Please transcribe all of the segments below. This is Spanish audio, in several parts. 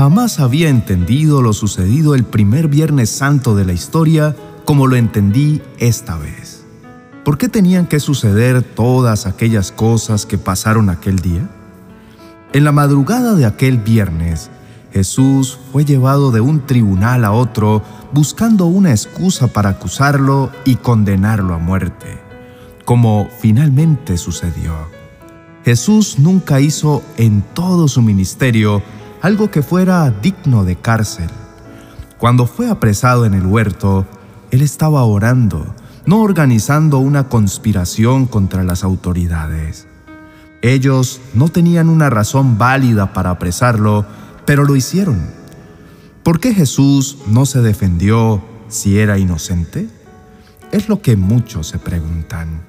Jamás había entendido lo sucedido el primer Viernes Santo de la historia como lo entendí esta vez. ¿Por qué tenían que suceder todas aquellas cosas que pasaron aquel día? En la madrugada de aquel viernes, Jesús fue llevado de un tribunal a otro buscando una excusa para acusarlo y condenarlo a muerte, como finalmente sucedió. Jesús nunca hizo en todo su ministerio algo que fuera digno de cárcel. Cuando fue apresado en el huerto, él estaba orando, no organizando una conspiración contra las autoridades. Ellos no tenían una razón válida para apresarlo, pero lo hicieron. ¿Por qué Jesús no se defendió si era inocente? Es lo que muchos se preguntan.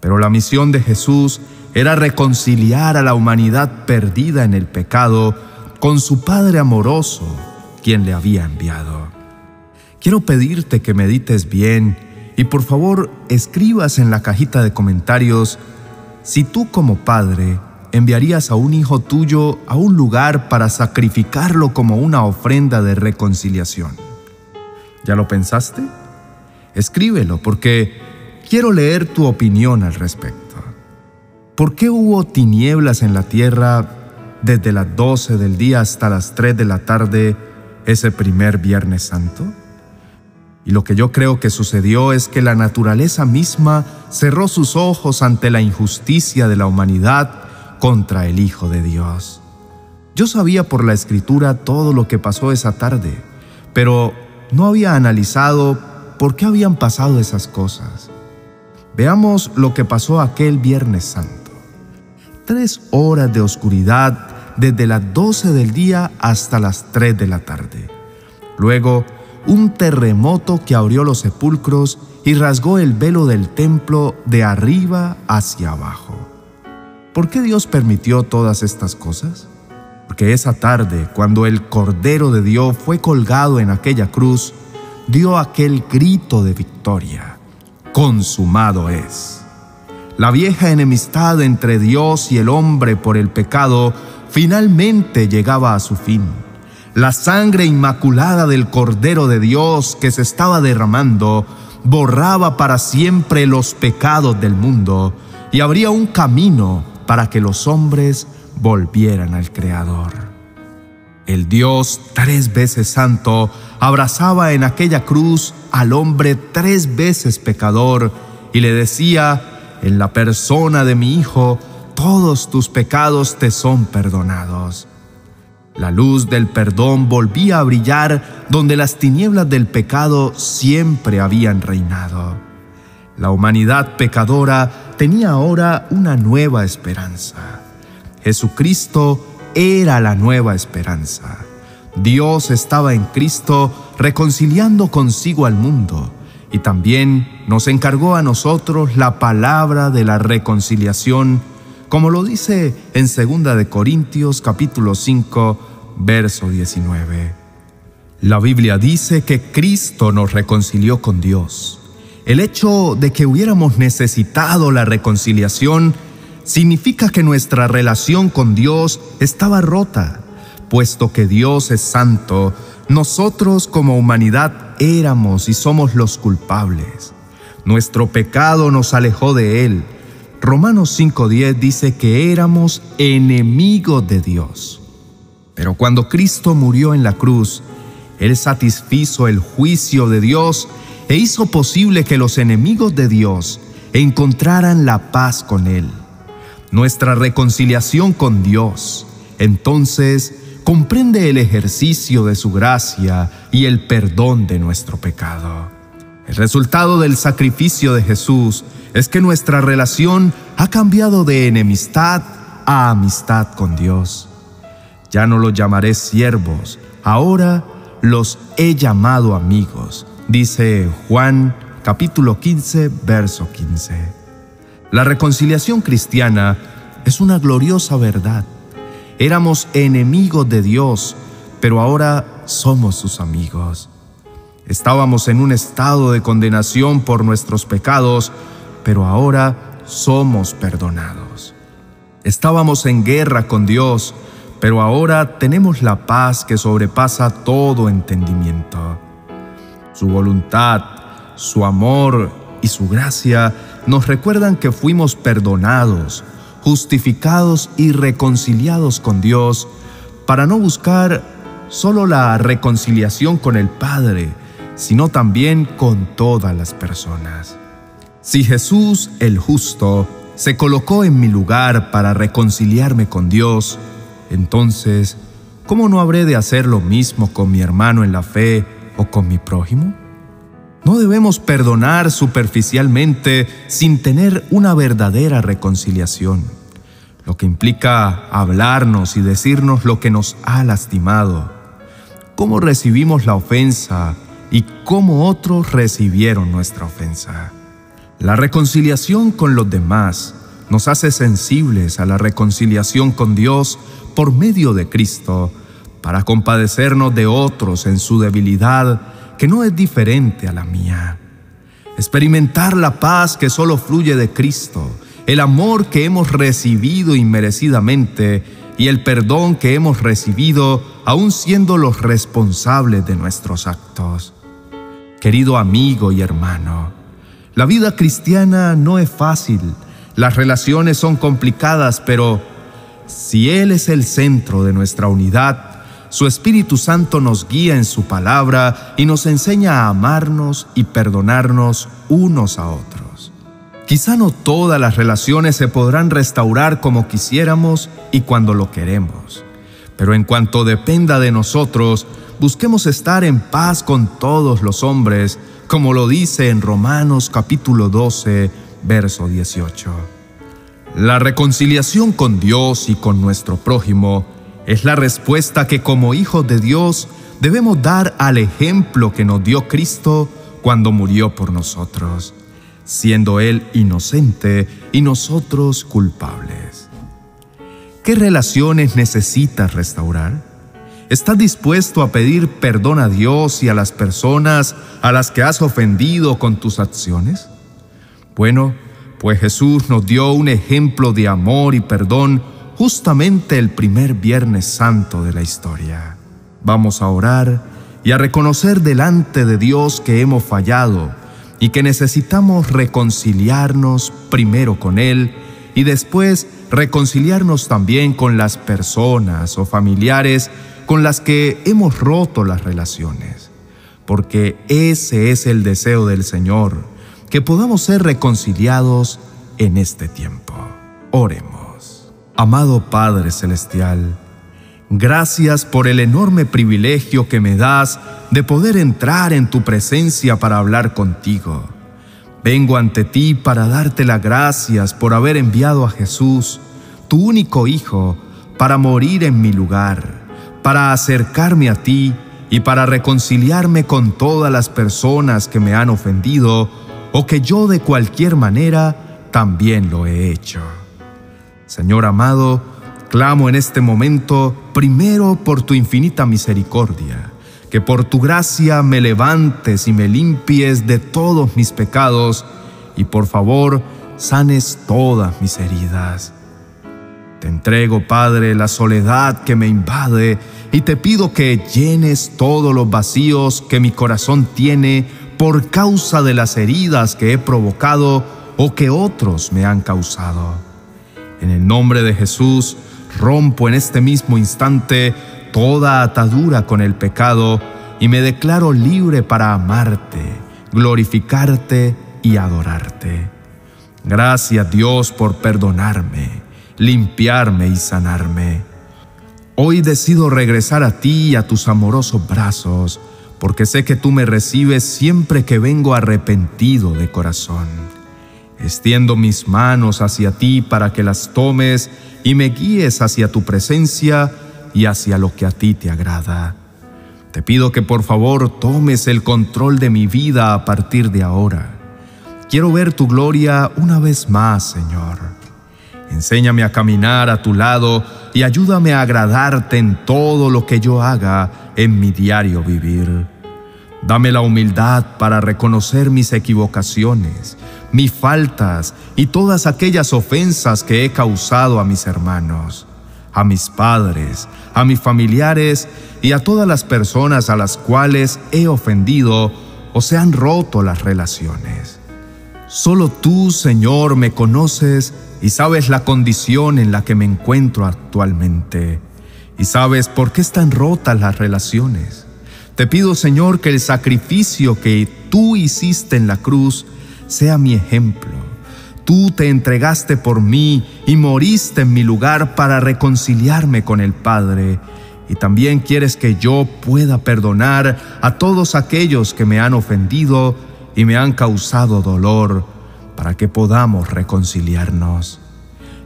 Pero la misión de Jesús era reconciliar a la humanidad perdida en el pecado con su Padre amoroso, quien le había enviado. Quiero pedirte que medites bien y por favor escribas en la cajita de comentarios si tú como padre enviarías a un hijo tuyo a un lugar para sacrificarlo como una ofrenda de reconciliación. ¿Ya lo pensaste? Escríbelo porque quiero leer tu opinión al respecto. ¿Por qué hubo tinieblas en la tierra desde las 12 del día hasta las 3 de la tarde ese primer Viernes Santo? Y lo que yo creo que sucedió es que la naturaleza misma cerró sus ojos ante la injusticia de la humanidad contra el Hijo de Dios. Yo sabía por la escritura todo lo que pasó esa tarde, pero no había analizado por qué habían pasado esas cosas. Veamos lo que pasó aquel Viernes Santo. Tres horas de oscuridad desde las 12 del día hasta las 3 de la tarde. Luego, un terremoto que abrió los sepulcros y rasgó el velo del templo de arriba hacia abajo. ¿Por qué Dios permitió todas estas cosas? Porque esa tarde, cuando el Cordero de Dios fue colgado en aquella cruz, dio aquel grito de victoria. Consumado es. La vieja enemistad entre Dios y el hombre por el pecado finalmente llegaba a su fin. La sangre inmaculada del Cordero de Dios que se estaba derramando borraba para siempre los pecados del mundo y abría un camino para que los hombres volvieran al Creador. El Dios tres veces santo abrazaba en aquella cruz al hombre tres veces pecador y le decía, en la persona de mi Hijo, todos tus pecados te son perdonados. La luz del perdón volvía a brillar donde las tinieblas del pecado siempre habían reinado. La humanidad pecadora tenía ahora una nueva esperanza. Jesucristo era la nueva esperanza. Dios estaba en Cristo reconciliando consigo al mundo y también nos encargó a nosotros la palabra de la reconciliación como lo dice en 2 de Corintios capítulo 5, verso 19. La Biblia dice que Cristo nos reconcilió con Dios. El hecho de que hubiéramos necesitado la reconciliación significa que nuestra relación con Dios estaba rota, puesto que Dios es santo, nosotros como humanidad éramos y somos los culpables. Nuestro pecado nos alejó de Él Romanos 5.10 dice que éramos enemigos de Dios. Pero cuando Cristo murió en la cruz, Él satisfizo el juicio de Dios e hizo posible que los enemigos de Dios encontraran la paz con Él. Nuestra reconciliación con Dios, entonces, comprende el ejercicio de su gracia y el perdón de nuestro pecado. El resultado del sacrificio de Jesús es que nuestra relación ha cambiado de enemistad a amistad con Dios. Ya no los llamaré siervos, ahora los he llamado amigos, dice Juan capítulo 15, verso 15. La reconciliación cristiana es una gloriosa verdad. Éramos enemigos de Dios, pero ahora somos sus amigos. Estábamos en un estado de condenación por nuestros pecados, pero ahora somos perdonados. Estábamos en guerra con Dios, pero ahora tenemos la paz que sobrepasa todo entendimiento. Su voluntad, su amor y su gracia nos recuerdan que fuimos perdonados, justificados y reconciliados con Dios para no buscar solo la reconciliación con el Padre, sino también con todas las personas. Si Jesús el justo se colocó en mi lugar para reconciliarme con Dios, entonces, ¿cómo no habré de hacer lo mismo con mi hermano en la fe o con mi prójimo? No debemos perdonar superficialmente sin tener una verdadera reconciliación, lo que implica hablarnos y decirnos lo que nos ha lastimado, cómo recibimos la ofensa y cómo otros recibieron nuestra ofensa. La reconciliación con los demás nos hace sensibles a la reconciliación con Dios por medio de Cristo, para compadecernos de otros en su debilidad que no es diferente a la mía. Experimentar la paz que solo fluye de Cristo, el amor que hemos recibido inmerecidamente y el perdón que hemos recibido aún siendo los responsables de nuestros actos. Querido amigo y hermano, la vida cristiana no es fácil, las relaciones son complicadas, pero si Él es el centro de nuestra unidad, su Espíritu Santo nos guía en su palabra y nos enseña a amarnos y perdonarnos unos a otros. Quizá no todas las relaciones se podrán restaurar como quisiéramos y cuando lo queremos, pero en cuanto dependa de nosotros, busquemos estar en paz con todos los hombres, como lo dice en Romanos capítulo 12, verso 18. La reconciliación con Dios y con nuestro prójimo es la respuesta que como hijos de Dios debemos dar al ejemplo que nos dio Cristo cuando murió por nosotros, siendo Él inocente y nosotros culpables. ¿Qué relaciones necesitas restaurar? ¿Estás dispuesto a pedir perdón a Dios y a las personas a las que has ofendido con tus acciones? Bueno, pues Jesús nos dio un ejemplo de amor y perdón justamente el primer Viernes Santo de la historia. Vamos a orar y a reconocer delante de Dios que hemos fallado y que necesitamos reconciliarnos primero con Él y después reconciliarnos también con las personas o familiares con las que hemos roto las relaciones. Porque ese es el deseo del Señor, que podamos ser reconciliados en este tiempo. Oremos. Amado Padre Celestial, gracias por el enorme privilegio que me das de poder entrar en tu presencia para hablar contigo. Vengo ante ti para darte las gracias por haber enviado a Jesús, tu único Hijo, para morir en mi lugar, para acercarme a ti y para reconciliarme con todas las personas que me han ofendido o que yo de cualquier manera también lo he hecho. Señor amado, clamo en este momento primero por tu infinita misericordia, que por tu gracia me levantes y me limpies de todos mis pecados y por favor sanes todas mis heridas. Te entrego, Padre, la soledad que me invade y te pido que llenes todos los vacíos que mi corazón tiene por causa de las heridas que he provocado o que otros me han causado. En el nombre de Jesús, rompo en este mismo instante toda atadura con el pecado y me declaro libre para amarte, glorificarte y adorarte. Gracias Dios por perdonarme, limpiarme y sanarme. Hoy decido regresar a ti y a tus amorosos brazos, porque sé que tú me recibes siempre que vengo arrepentido de corazón. Extiendo mis manos hacia ti para que las tomes y me guíes hacia tu presencia y hacia lo que a ti te agrada. Te pido que por favor tomes el control de mi vida a partir de ahora. Quiero ver tu gloria una vez más, Señor. Enséñame a caminar a tu lado y ayúdame a agradarte en todo lo que yo haga en mi diario vivir. Dame la humildad para reconocer mis equivocaciones mis faltas y todas aquellas ofensas que he causado a mis hermanos. A mis padres, a mis familiares y a todas las personas a las cuales he ofendido o se han roto las relaciones. Solo tú, Señor, me conoces y sabes la condición en la que me encuentro actualmente. Y sabes por qué están rotas las relaciones. Te pido, Señor, que el sacrificio que tú hiciste en la cruz sea mi ejemplo. Tú te entregaste por mí y moriste en mi lugar para reconciliarme con el Padre. Y también quieres que yo pueda perdonar a todos aquellos que me han ofendido y me han causado dolor para que podamos reconciliarnos.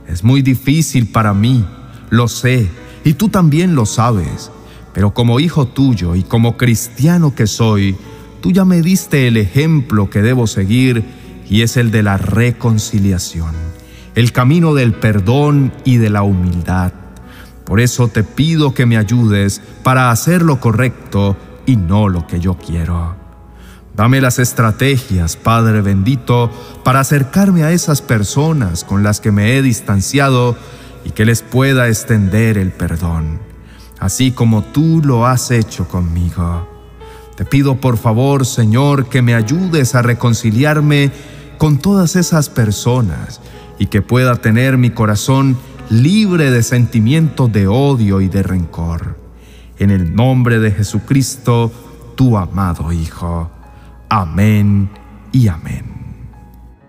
Es muy difícil para mí, lo sé, y tú también lo sabes, pero como hijo tuyo y como cristiano que soy, tú ya me diste el ejemplo que debo seguir y es el de la reconciliación, el camino del perdón y de la humildad. Por eso te pido que me ayudes para hacer lo correcto y no lo que yo quiero. Dame las estrategias, Padre bendito, para acercarme a esas personas con las que me he distanciado y que les pueda extender el perdón, así como tú lo has hecho conmigo. Te pido por favor, Señor, que me ayudes a reconciliarme con todas esas personas y que pueda tener mi corazón libre de sentimientos de odio y de rencor. En el nombre de Jesucristo, tu amado Hijo. Amén y amén.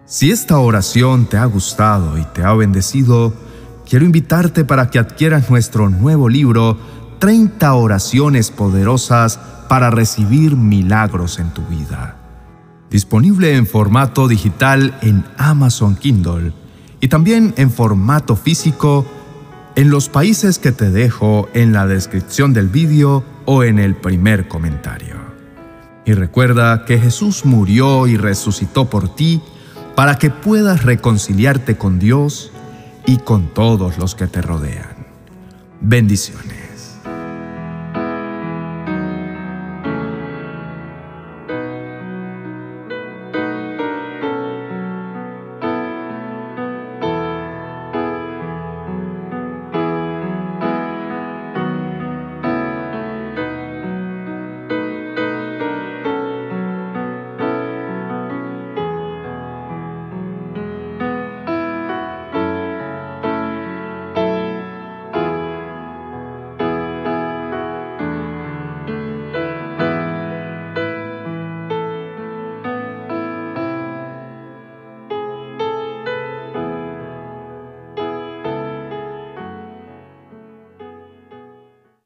Si esta oración te ha gustado y te ha bendecido, quiero invitarte para que adquieras nuestro nuevo libro, 30 oraciones poderosas para recibir milagros en tu vida. Disponible en formato digital en Amazon Kindle y también en formato físico en los países que te dejo en la descripción del vídeo o en el primer comentario. Y recuerda que Jesús murió y resucitó por ti para que puedas reconciliarte con Dios y con todos los que te rodean. Bendiciones.